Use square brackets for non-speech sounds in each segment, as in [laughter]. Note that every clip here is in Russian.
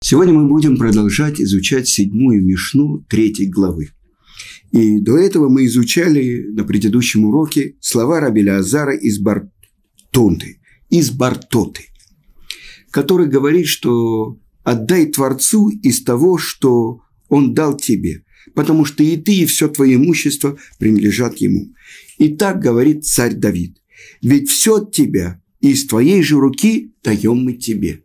Сегодня мы будем продолжать изучать седьмую Мишну третьей главы. И до этого мы изучали на предыдущем уроке слова Рабеля Азара из Бартонты, из Бартоты, который говорит, что «отдай Творцу из того, что Он дал тебе, потому что и ты, и все твое имущество принадлежат Ему». И так говорит царь Давид, «Ведь все от тебя, и из твоей же руки даем мы тебе».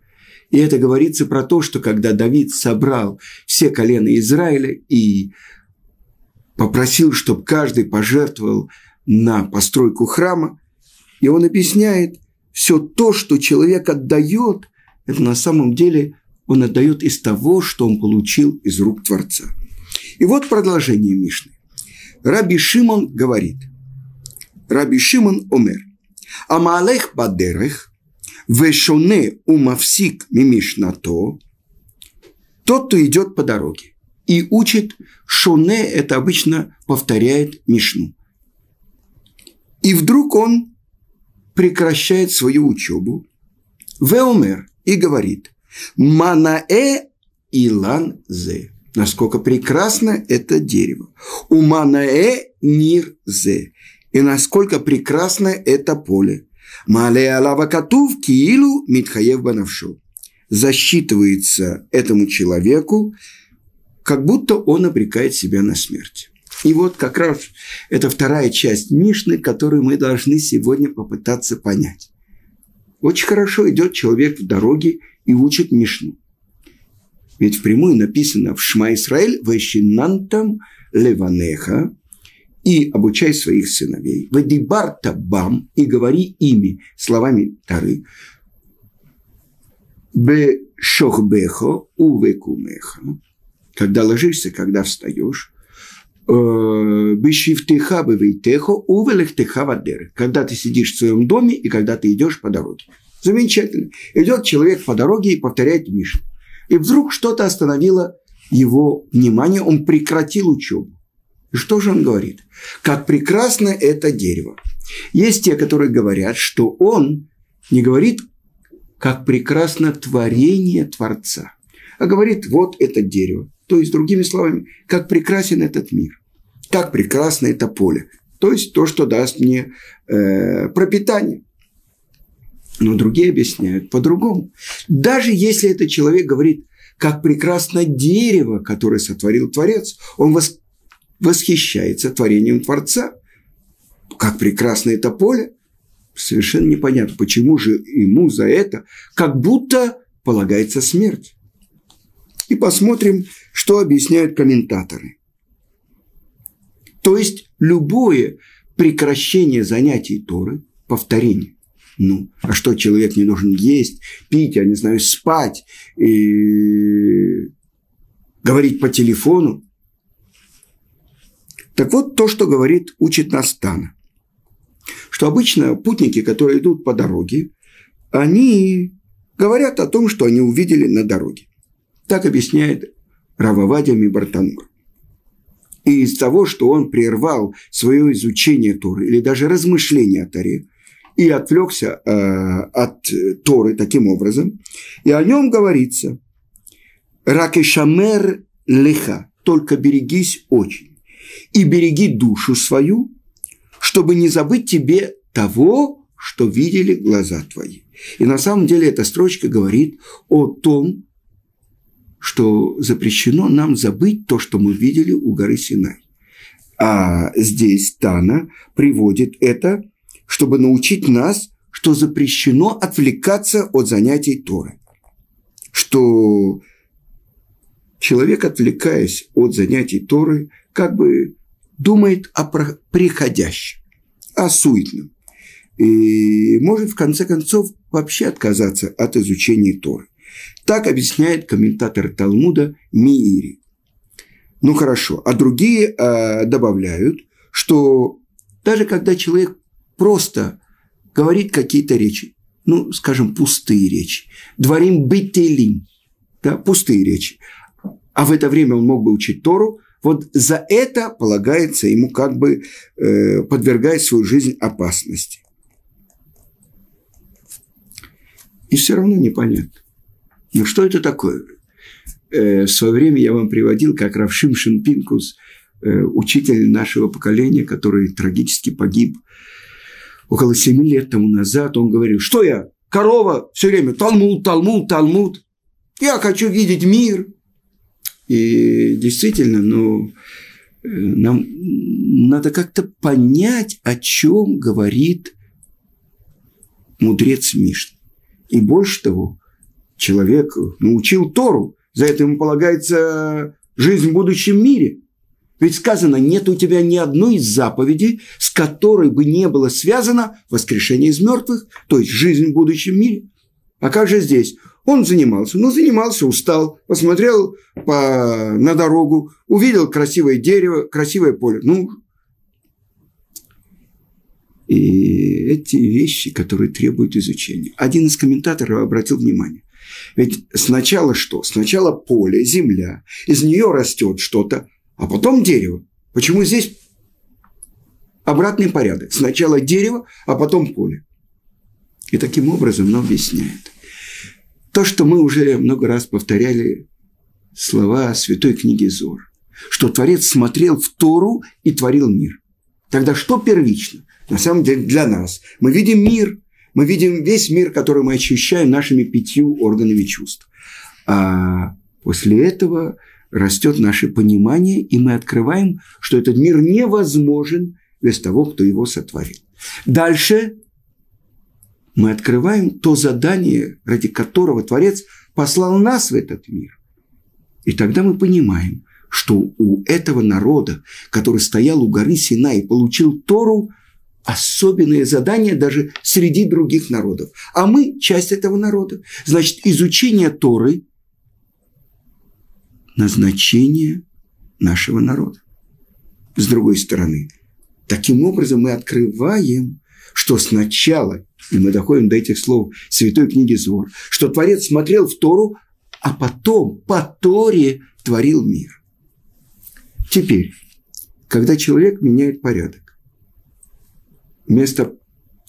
И это говорится про то, что когда Давид собрал все колена Израиля и попросил, чтобы каждый пожертвовал на постройку храма, и он объясняет, все то, что человек отдает, это на самом деле он отдает из того, что он получил из рук Творца. И вот продолжение Мишны. Раби Шимон говорит, Раби Шимон Омер, Амалех Бадерех, Вешоне умавсик мимишнато, тот, кто идет по дороге и учит, шоне – это обычно повторяет Мишну. И вдруг он прекращает свою учебу, Веомер, и говорит, Манаэ илан зе. Насколько прекрасно это дерево. У Манаэ нир зе. И насколько прекрасно это поле. Мале алава катув киилу митхаев банавшу. Засчитывается этому человеку, как будто он обрекает себя на смерть. И вот как раз это вторая часть Мишны, которую мы должны сегодня попытаться понять. Очень хорошо идет человек в дороге и учит Мишну. Ведь впрямую написано в Шма Исраэль «Ващинантам леванеха» и обучай своих сыновей. Вадибарта бам и говори ими, словами Тары. Бе шохбехо увекумеха. Когда ложишься, когда встаешь. Э, Бешифтеха бевейтехо увелехтеха вадер. Когда ты сидишь в своем доме и когда ты идешь по дороге. Замечательно. Идет человек по дороге и повторяет Мишу. И вдруг что-то остановило его внимание, он прекратил учебу. И что же он говорит? Как прекрасно это дерево. Есть те, которые говорят, что он не говорит, как прекрасно творение Творца, а говорит, вот это дерево. То есть, другими словами, как прекрасен этот мир, как прекрасно это поле. То есть, то, что даст мне э, пропитание. Но другие объясняют по-другому. Даже если этот человек говорит, как прекрасно дерево, которое сотворил Творец, он вос восхищается творением Творца. Как прекрасно это поле. Совершенно непонятно, почему же ему за это как будто полагается смерть. И посмотрим, что объясняют комментаторы. То есть любое прекращение занятий Торы, повторение. Ну, а что, человек не должен есть, пить, я не знаю, спать, и говорить по телефону? Так вот, то, что говорит, учит нас Тана. Что обычно путники, которые идут по дороге, они говорят о том, что они увидели на дороге. Так объясняет Рававадия Мибартанур. И из того, что он прервал свое изучение Торы или даже размышление о Торе и отвлекся э, от Торы таким образом, и о нем говорится «Ракешамер леха» – «только берегись очень» и береги душу свою, чтобы не забыть тебе того, что видели глаза твои. И на самом деле эта строчка говорит о том, что запрещено нам забыть то, что мы видели у горы Синай. А здесь Тана приводит это, чтобы научить нас, что запрещено отвлекаться от занятий Торы. Что человек, отвлекаясь от занятий Торы, как бы думает о приходящем, о суетном. И может, в конце концов, вообще отказаться от изучения Торы. Так объясняет комментатор Талмуда Миири. Ну хорошо, а другие э, добавляют, что даже когда человек просто говорит какие-то речи, ну, скажем, пустые речи, дворим бетелим, да, пустые речи, а в это время он мог бы учить Тору, вот за это полагается ему как бы э, подвергать свою жизнь опасности. И все равно непонятно. Ну что это такое? Э, в свое время я вам приводил, как Равшим Шинпинкус, э, учитель нашего поколения, который трагически погиб около семи лет тому назад, он говорил, что я, корова, все время Талмуд, Талмуд, Талмуд. Я хочу видеть мир. И действительно, ну, нам надо как-то понять, о чем говорит мудрец Мишны. И больше того, человек научил Тору, за это ему полагается жизнь в будущем мире. Ведь сказано, нет у тебя ни одной из заповедей, с которой бы не было связано воскрешение из мертвых, то есть жизнь в будущем мире. А как же здесь? Он занимался. Ну, занимался, устал, посмотрел по, на дорогу, увидел красивое дерево, красивое поле. Ну, и эти вещи, которые требуют изучения. Один из комментаторов обратил внимание. Ведь сначала что? Сначала поле, земля, из нее растет что-то, а потом дерево. Почему здесь обратный порядок? Сначала дерево, а потом поле. И таким образом нам объясняет. То, что мы уже много раз повторяли слова святой книги Зор, что Творец смотрел в Тору и творил мир. Тогда что первично? На самом деле для нас. Мы видим мир, мы видим весь мир, который мы ощущаем нашими пятью органами чувств. А после этого растет наше понимание, и мы открываем, что этот мир невозможен без того, кто его сотворил. Дальше мы открываем то задание, ради которого Творец послал нас в этот мир. И тогда мы понимаем, что у этого народа, который стоял у горы Сина и получил Тору, особенное задание даже среди других народов. А мы часть этого народа. Значит, изучение Торы – назначение нашего народа. С другой стороны, таким образом мы открываем, что сначала, и мы доходим до этих слов Святой книги Зор, что Творец смотрел в Тору, а потом по Торе творил мир. Теперь, когда человек меняет порядок, вместо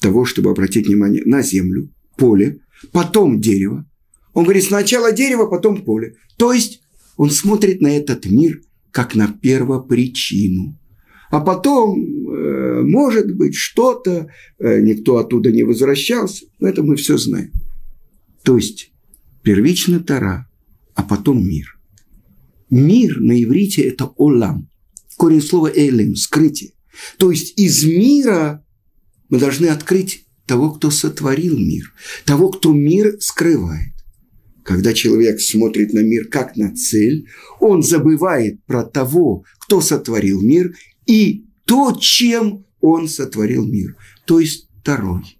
того, чтобы обратить внимание на землю, поле, потом дерево, он говорит сначала дерево, потом поле. То есть он смотрит на этот мир как на первопричину. А потом, э, может быть, что-то, э, никто оттуда не возвращался, но это мы все знаем. То есть первично Тара, а потом мир. Мир на иврите – это олам. Корень слова элем – скрытие. То есть из мира мы должны открыть того, кто сотворил мир, того, кто мир скрывает. Когда человек смотрит на мир как на цель, он забывает про того, кто сотворил мир, и то, чем он сотворил мир, то есть второй.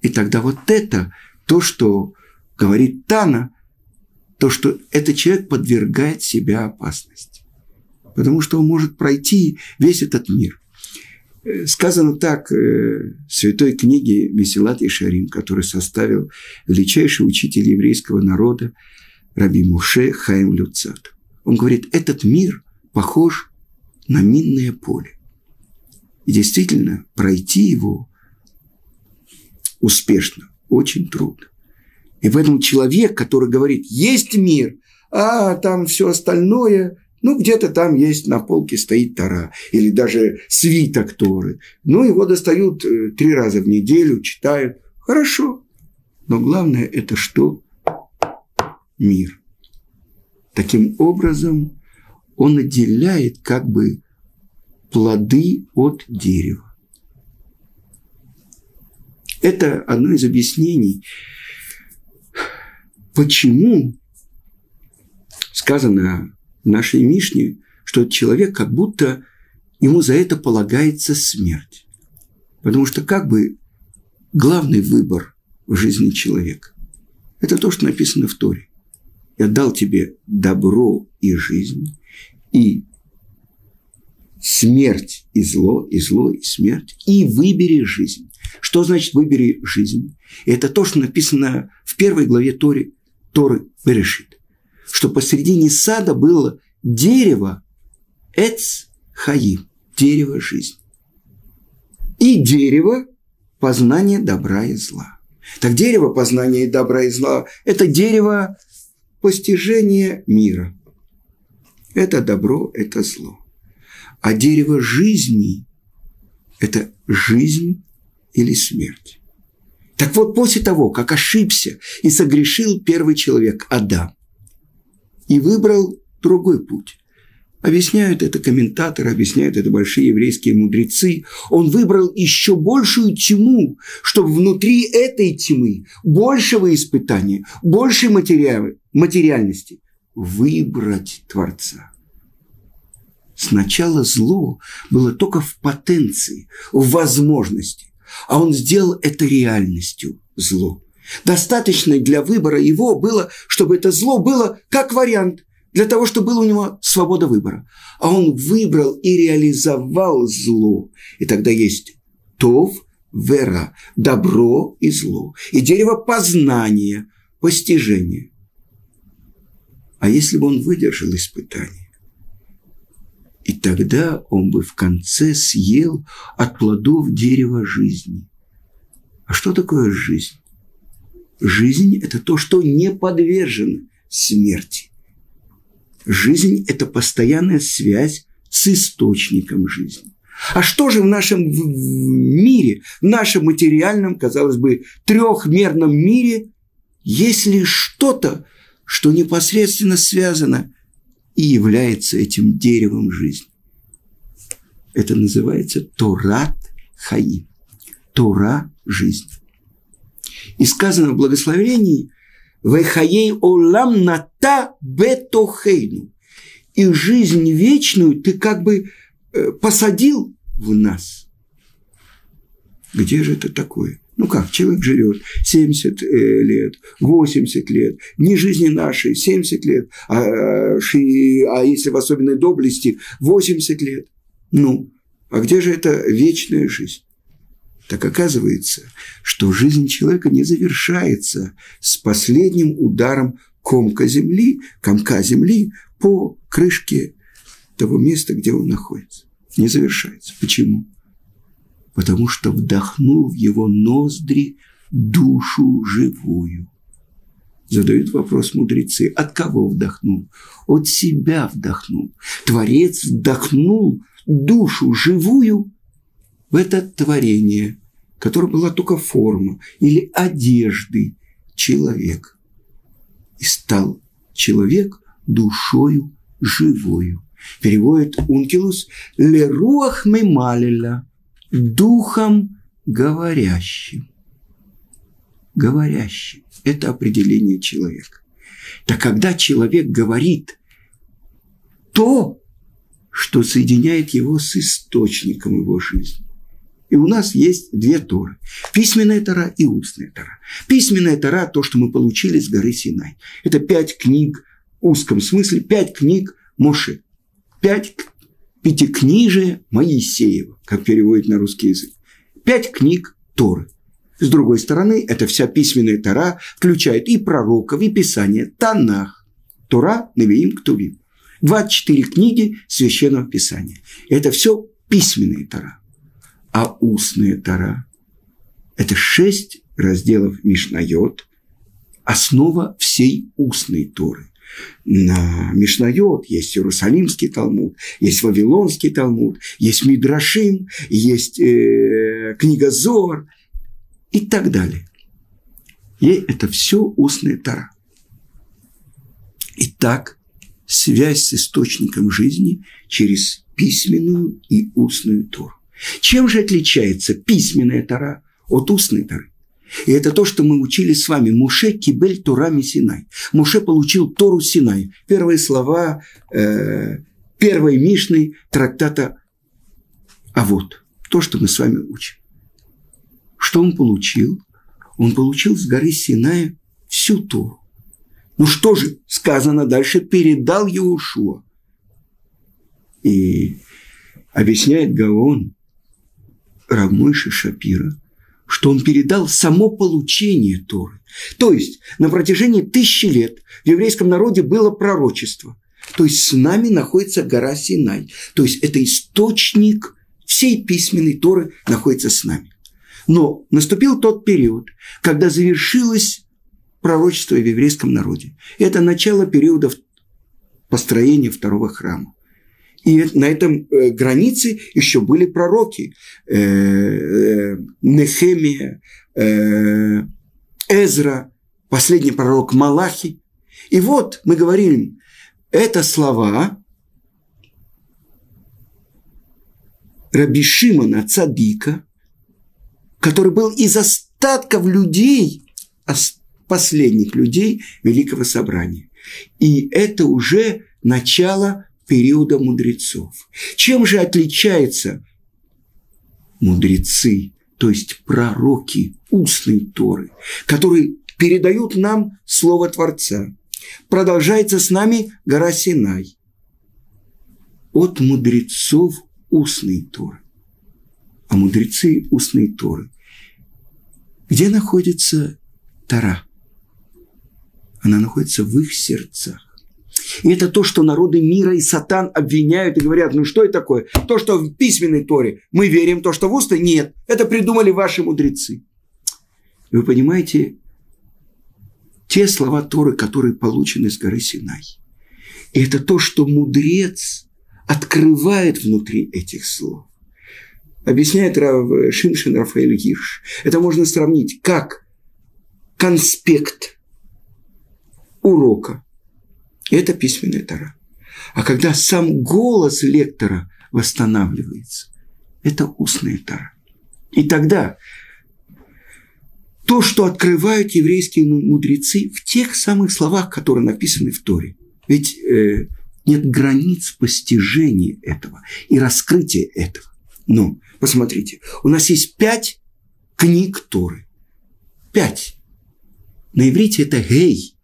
И тогда вот это то, что говорит Тана, то, что этот человек подвергает себя опасности. Потому что он может пройти весь этот мир. Э, сказано так в э, святой книге Месилат и Шарим, который составил величайший учитель еврейского народа Раби Муше Хаим Люцат. Он говорит, этот мир похож на минное поле. И действительно, пройти его успешно очень трудно. И в этом человек, который говорит, есть мир, а там все остальное, ну, где-то там есть на полке стоит Тара, или даже свиток Торы. Ну, его достают э, три раза в неделю, читают. Хорошо. Но главное это что? Мир. Таким образом, он отделяет как бы плоды от дерева. Это одно из объяснений Почему сказано в нашей Мишне, что человек как будто ему за это полагается смерть? Потому что как бы главный выбор в жизни человека – это то, что написано в Торе. Я дал тебе добро и жизнь, и смерть и зло, и зло, и смерть, и выбери жизнь. Что значит выбери жизнь? Это то, что написано в первой главе Торе – Торы Берешит, что посредине сада было дерево Эц Хаим, дерево жизни. И дерево познания добра и зла. Так дерево познания добра и зла – это дерево постижение мира. Это добро, это зло. А дерево жизни – это жизнь или смерть. Так вот, после того, как ошибся и согрешил первый человек, Адам, и выбрал другой путь, Объясняют это комментаторы, объясняют это большие еврейские мудрецы. Он выбрал еще большую тьму, чтобы внутри этой тьмы, большего испытания, большей материал, материальности, выбрать Творца. Сначала зло было только в потенции, в возможности, а он сделал это реальностью зло. Достаточно для выбора его было, чтобы это зло было как вариант, для того, чтобы была у него свобода выбора. А он выбрал и реализовал зло. И тогда есть тов, вера, добро и зло. И дерево познания, постижения. А если бы он выдержал испытание? И тогда он бы в конце съел от плодов дерева жизни. А что такое жизнь? Жизнь – это то, что не подвержено смерти. Жизнь – это постоянная связь с источником жизни. А что же в нашем мире, в нашем материальном, казалось бы, трехмерном мире, если что-то, что непосредственно связано и является этим деревом жизни? Это называется Торат Хаи. Тора – жизнь. И сказано в благословении – Вехаей олам ната бетохейну. И жизнь вечную ты как бы э, посадил в нас. Где же это такое? Ну как, человек живет 70 э, лет, 80 лет, не жизни нашей, 70 лет, а, а если в особенной доблести, 80 лет. Ну, а где же эта вечная жизнь? Так оказывается, что жизнь человека не завершается с последним ударом комка земли, комка земли по крышке того места, где он находится. Не завершается. Почему? Потому что вдохнул в его ноздри душу живую. Задают вопрос мудрецы, от кого вдохнул? От себя вдохнул. Творец вдохнул душу живую в это творение, которое была только форма или одежды человека. И стал человек душою живою. Переводит Ункилус «Леруах мемалиля» – духом говорящим. Говорящим – это определение человека. Так когда человек говорит то, что соединяет его с источником его жизни, и у нас есть две Торы. Письменная Тора и устная Тора. Письменная Тора – то, что мы получили с горы Синай. Это пять книг в узком смысле, пять книг Моше. Пять пятикнижие Моисеева, как переводит на русский язык. Пять книг Торы. С другой стороны, это вся письменная Тора включает и пророков, и писание, Танах, Тора, Навиим, Ктувим. 24 книги Священного Писания. Это все письменная Тора а устная Тора – это шесть разделов Мишнайот, основа всей устной Торы. На Мишнайот есть Иерусалимский Талмуд, есть Вавилонский Талмуд, есть Мидрашим, есть э, книга Зор и так далее. И это все устная Тора. Итак, связь с источником жизни через письменную и устную Тору. Чем же отличается письменная Тора от устной Торы? И это то, что мы учили с вами. Муше кибель Турами Синай. Муше получил Тору Синай. Первые слова э, первой Мишны трактата А вот то, что мы с вами учим. Что он получил? Он получил с горы Синая всю Тору. Ну что же сказано дальше? Передал Иошуа. И объясняет Гаон, Рамойши Шапира, что он передал само получение Торы. То есть на протяжении тысячи лет в еврейском народе было пророчество. То есть с нами находится гора Синай. То есть это источник всей письменной Торы находится с нами. Но наступил тот период, когда завершилось пророчества в еврейском народе. Это начало периода построения второго храма. И на этом э, границе еще были пророки. Э, э, Нехемия, Эзра, последний пророк Малахи. И вот мы говорим, это слова Раби Шимона Цадика, который был из остатков людей, последних людей Великого Собрания. И это уже начало периода мудрецов. Чем же отличаются мудрецы, то есть пророки устной Торы, которые передают нам Слово Творца? Продолжается с нами гора Синай. От мудрецов устной Торы. А мудрецы устной Торы. Где находится Тора? Она находится в их сердцах. И это то, что народы мира и сатан обвиняют и говорят, ну что это такое? То, что в письменной Торе мы верим, то, что в устной нет. Это придумали ваши мудрецы. Вы понимаете, те слова Торы, которые получены с горы Синай. И это то, что мудрец открывает внутри этих слов. Объясняет Рав Шиншин Рафаэль Гирш. Это можно сравнить как конспект урока. Это письменная тара. А когда сам голос лектора восстанавливается, это устная тара. И тогда то, что открывают еврейские мудрецы в тех самых словах, которые написаны в Торе. Ведь э, нет границ постижения этого и раскрытия этого. Но, посмотрите, у нас есть пять книг Торы. Пять. На иврите это гей.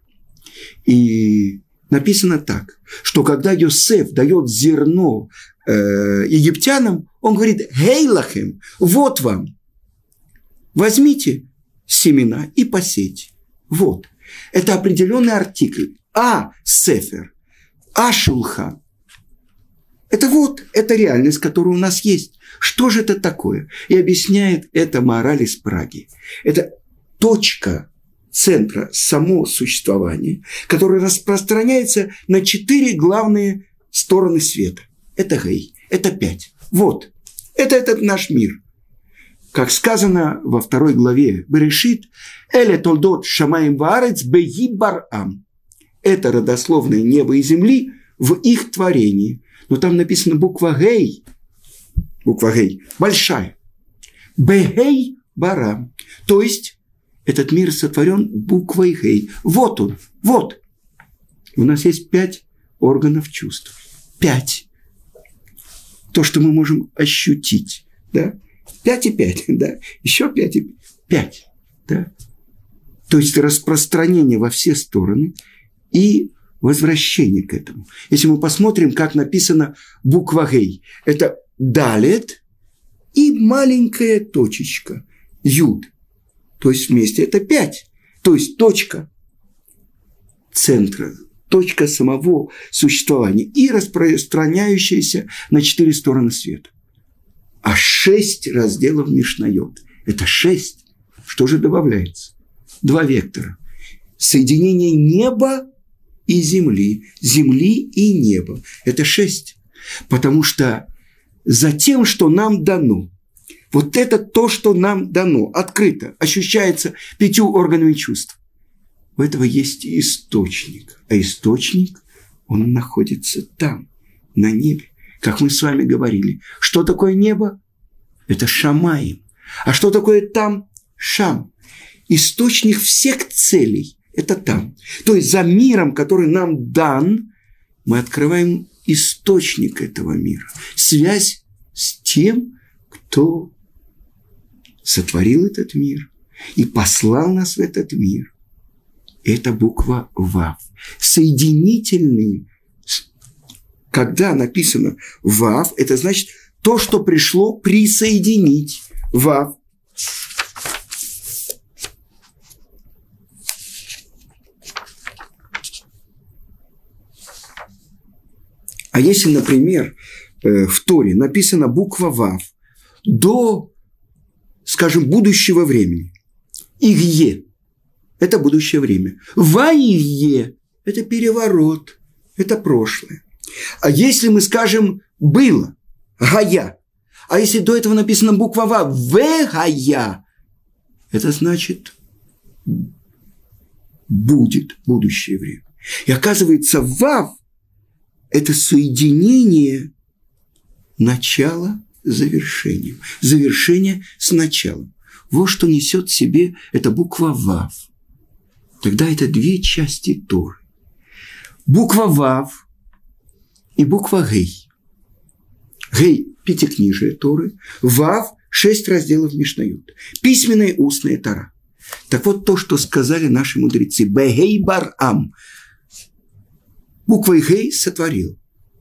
И написано так, что когда Йосеф дает зерно э, египтянам, он говорит, гей лахем, вот вам, возьмите семена и посейте. Вот. Это определенный артикль. А сефер, а шулхан. Это вот, это реальность, которая у нас есть. Что же это такое? И объясняет это мораль из Праги. Это точка центра само существования, которая распространяется на четыре главные стороны света. Это гей, это пять. Вот, это этот наш мир. Как сказано во второй главе Берешит, «Эле толдот шамаем ваарец беги барам». Это родословное небо и земли в их творении. Но там написано буква «гей», буква «гей», большая. «Бегей барам». То есть этот мир сотворен буквой «гей». Вот он, вот. У нас есть пять органов чувств. Пять. То, что мы можем ощутить. Да? 5 и 5, [laughs] да, еще 5 и 5, да. То есть распространение во все стороны и возвращение к этому. Если мы посмотрим, как написано буква Гей, это далет и маленькая точечка, юд. То есть вместе это 5. То есть точка центра, точка самого существования и распространяющаяся на четыре стороны света а шесть разделов Мишнайот. Это шесть. Что же добавляется? Два вектора. Соединение неба и земли. Земли и неба. Это шесть. Потому что за тем, что нам дано, вот это то, что нам дано, открыто, ощущается пятью органами чувств. У этого есть источник. А источник, он находится там, на небе как мы с вами говорили. Что такое небо? Это Шамаим. А что такое там? Шам. Источник всех целей – это там. То есть за миром, который нам дан, мы открываем источник этого мира. Связь с тем, кто сотворил этот мир и послал нас в этот мир. Это буква Вав. Соединительный когда написано «вав», это значит то, что пришло присоединить. «Вав». А если, например, э, в Торе написана буква «вав» до, скажем, будущего времени, «игье», – это будущее время. Ваивье – это переворот, это прошлое. А если мы скажем «было», «гая», а если до этого написана буква «ва», «вегая», это значит будет будущее время. И оказывается, «вав» – это соединение начала завершением. Завершение с началом. Вот что несет в себе эта буква «вав». Тогда это две части Торы. Буква «вав» и буква «гей». Гей – пятикнижие Торы, «вав» – шесть разделов Мишнают. Письменная и устная Тора. Так вот то, что сказали наши мудрецы. Бегей барам. Буквой Гей сотворил.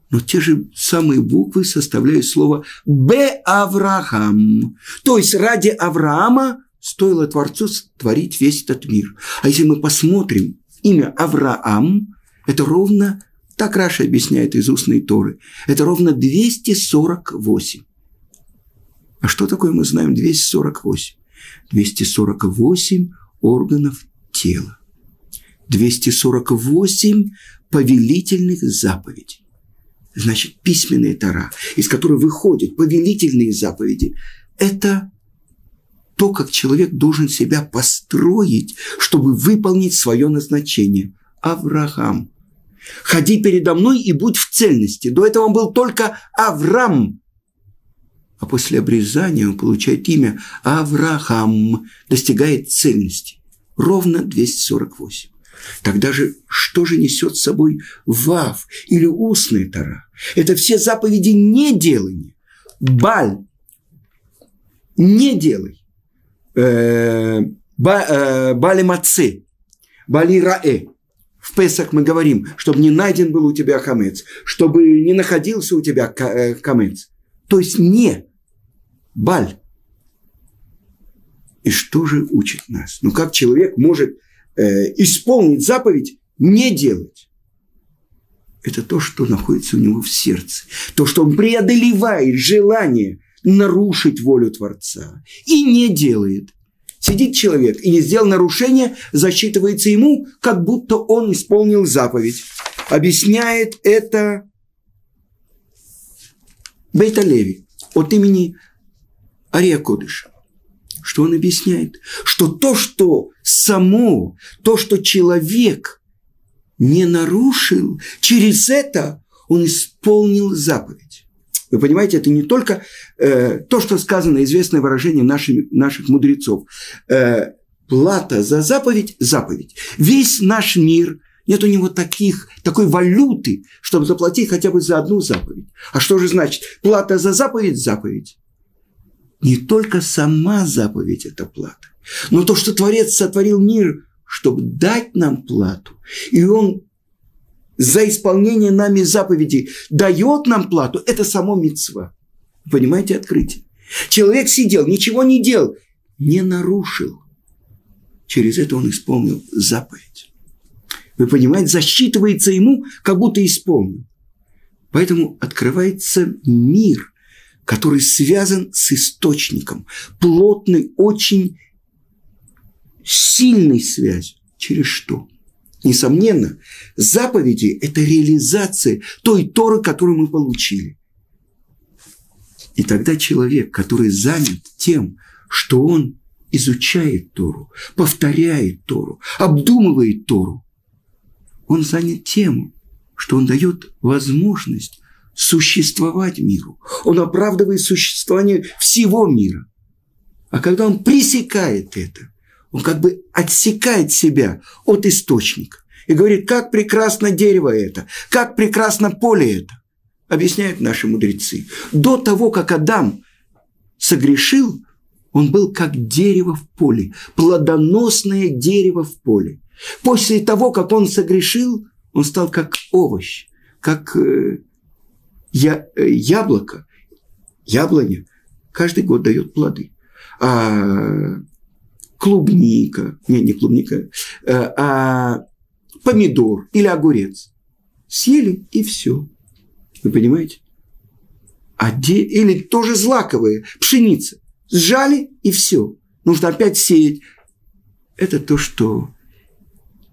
Но те же самые буквы составляют слово Б Авраам. То есть ради Авраама стоило Творцу творить весь этот мир. А если мы посмотрим имя Авраам, это ровно, так Раша объясняет из устной Торы, это ровно 248. А что такое мы знаем 248? 248 органов тела. 248 повелительных заповедей. Значит, письменная Тара, из которой выходят повелительные заповеди, это то, как человек должен себя построить, чтобы выполнить свое назначение. Авраам. Ходи передо мной и будь в цельности. До этого он был только Авраам а после обрезания он получает имя Авраам, достигает цельности. Ровно 248. Тогда же что же несет с собой Вав или устная Тара? Это все заповеди не делания. Баль, не делай. Э, э, бали маце, бали раэ. В Песах мы говорим, чтобы не найден был у тебя хамец, чтобы не находился у тебя э, хамец. То есть не Баль. И что же учит нас? Ну как человек может э, исполнить заповедь, не делать? Это то, что находится у него в сердце. То, что он преодолевает желание нарушить волю Творца и не делает. Сидит человек и не сделал нарушение, засчитывается ему, как будто он исполнил заповедь. Объясняет это Бейталеви от имени Ария Кодыша. Что он объясняет? Что то, что само, то, что человек не нарушил, через это он исполнил заповедь. Вы понимаете, это не только э, то, что сказано, известное выражение нашими, наших мудрецов. Э, плата за заповедь – заповедь. Весь наш мир – нет у него таких, такой валюты, чтобы заплатить хотя бы за одну заповедь. А что же значит? Плата за заповедь – заповедь не только сама заповедь – это плата, но то, что Творец сотворил мир, чтобы дать нам плату. И Он за исполнение нами заповедей дает нам плату – это само мецва. Понимаете открытие? Человек сидел, ничего не делал, не нарушил. Через это он исполнил заповедь. Вы понимаете, засчитывается ему, как будто исполнил. Поэтому открывается мир – который связан с источником, плотной, очень сильной связью. Через что? Несомненно, заповеди – это реализация той Торы, которую мы получили. И тогда человек, который занят тем, что он изучает Тору, повторяет Тору, обдумывает Тору, он занят тем, что он дает возможность существовать миру. Он оправдывает существование всего мира. А когда он пресекает это, он как бы отсекает себя от источника и говорит, как прекрасно дерево это, как прекрасно поле это. Объясняют наши мудрецы. До того, как Адам согрешил, он был как дерево в поле, плодоносное дерево в поле. После того, как он согрешил, он стал как овощ, как э, я, э, яблоко, яблоня каждый год дает плоды. А клубника, не, не клубника, э, а помидор или огурец съели и все. Вы понимаете? А де... Или тоже злаковые, пшеница. Сжали и все. Нужно опять сеять. Это то, что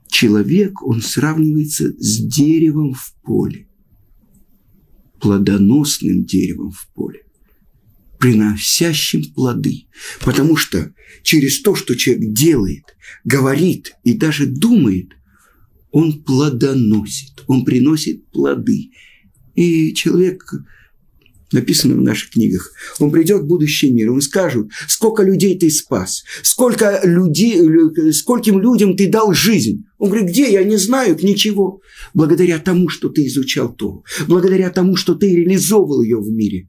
человек, он сравнивается с деревом в поле, плодоносным деревом в поле, приносящим плоды. Потому что через то, что человек делает, говорит и даже думает, он плодоносит, он приносит плоды. И человек написано в наших книгах. Он придет в будущий мир, он скажет, сколько людей ты спас, сколько людей, скольким людям ты дал жизнь. Он говорит, где, я не знаю, ничего. Благодаря тому, что ты изучал то, благодаря тому, что ты реализовывал ее в мире,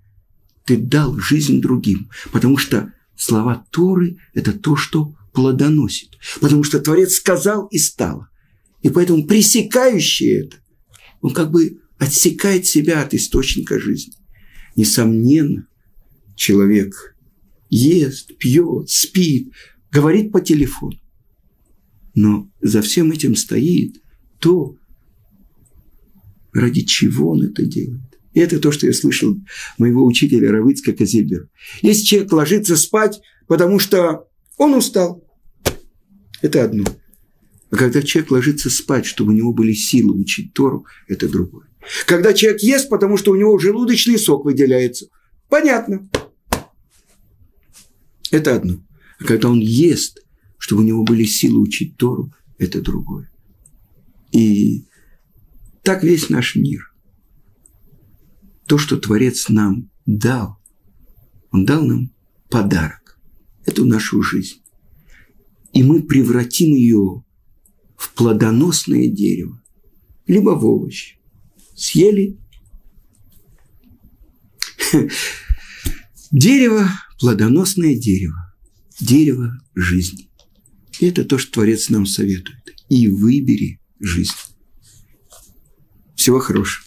ты дал жизнь другим. Потому что слова Торы – это то, что плодоносит. Потому что Творец сказал и стало. И поэтому пресекающий это, он как бы отсекает себя от источника жизни. Несомненно, человек ест, пьет, спит, говорит по телефону. Но за всем этим стоит то, ради чего он это делает. И это то, что я слышал моего учителя Равицка Казильбера. Если человек ложится спать, потому что он устал, это одно. А когда человек ложится спать, чтобы у него были силы учить Тору, это другое. Когда человек ест, потому что у него желудочный сок выделяется. Понятно. Это одно. А когда он ест, чтобы у него были силы учить Тору, это другое. И так весь наш мир. То, что Творец нам дал, Он дал нам подарок, эту нашу жизнь. И мы превратим ее в плодоносное дерево, либо в овощ съели. [laughs] Дерево, плодоносное дерево, дерево жизни. И это то, что Творец нам советует. И выбери жизнь. Всего хорошего.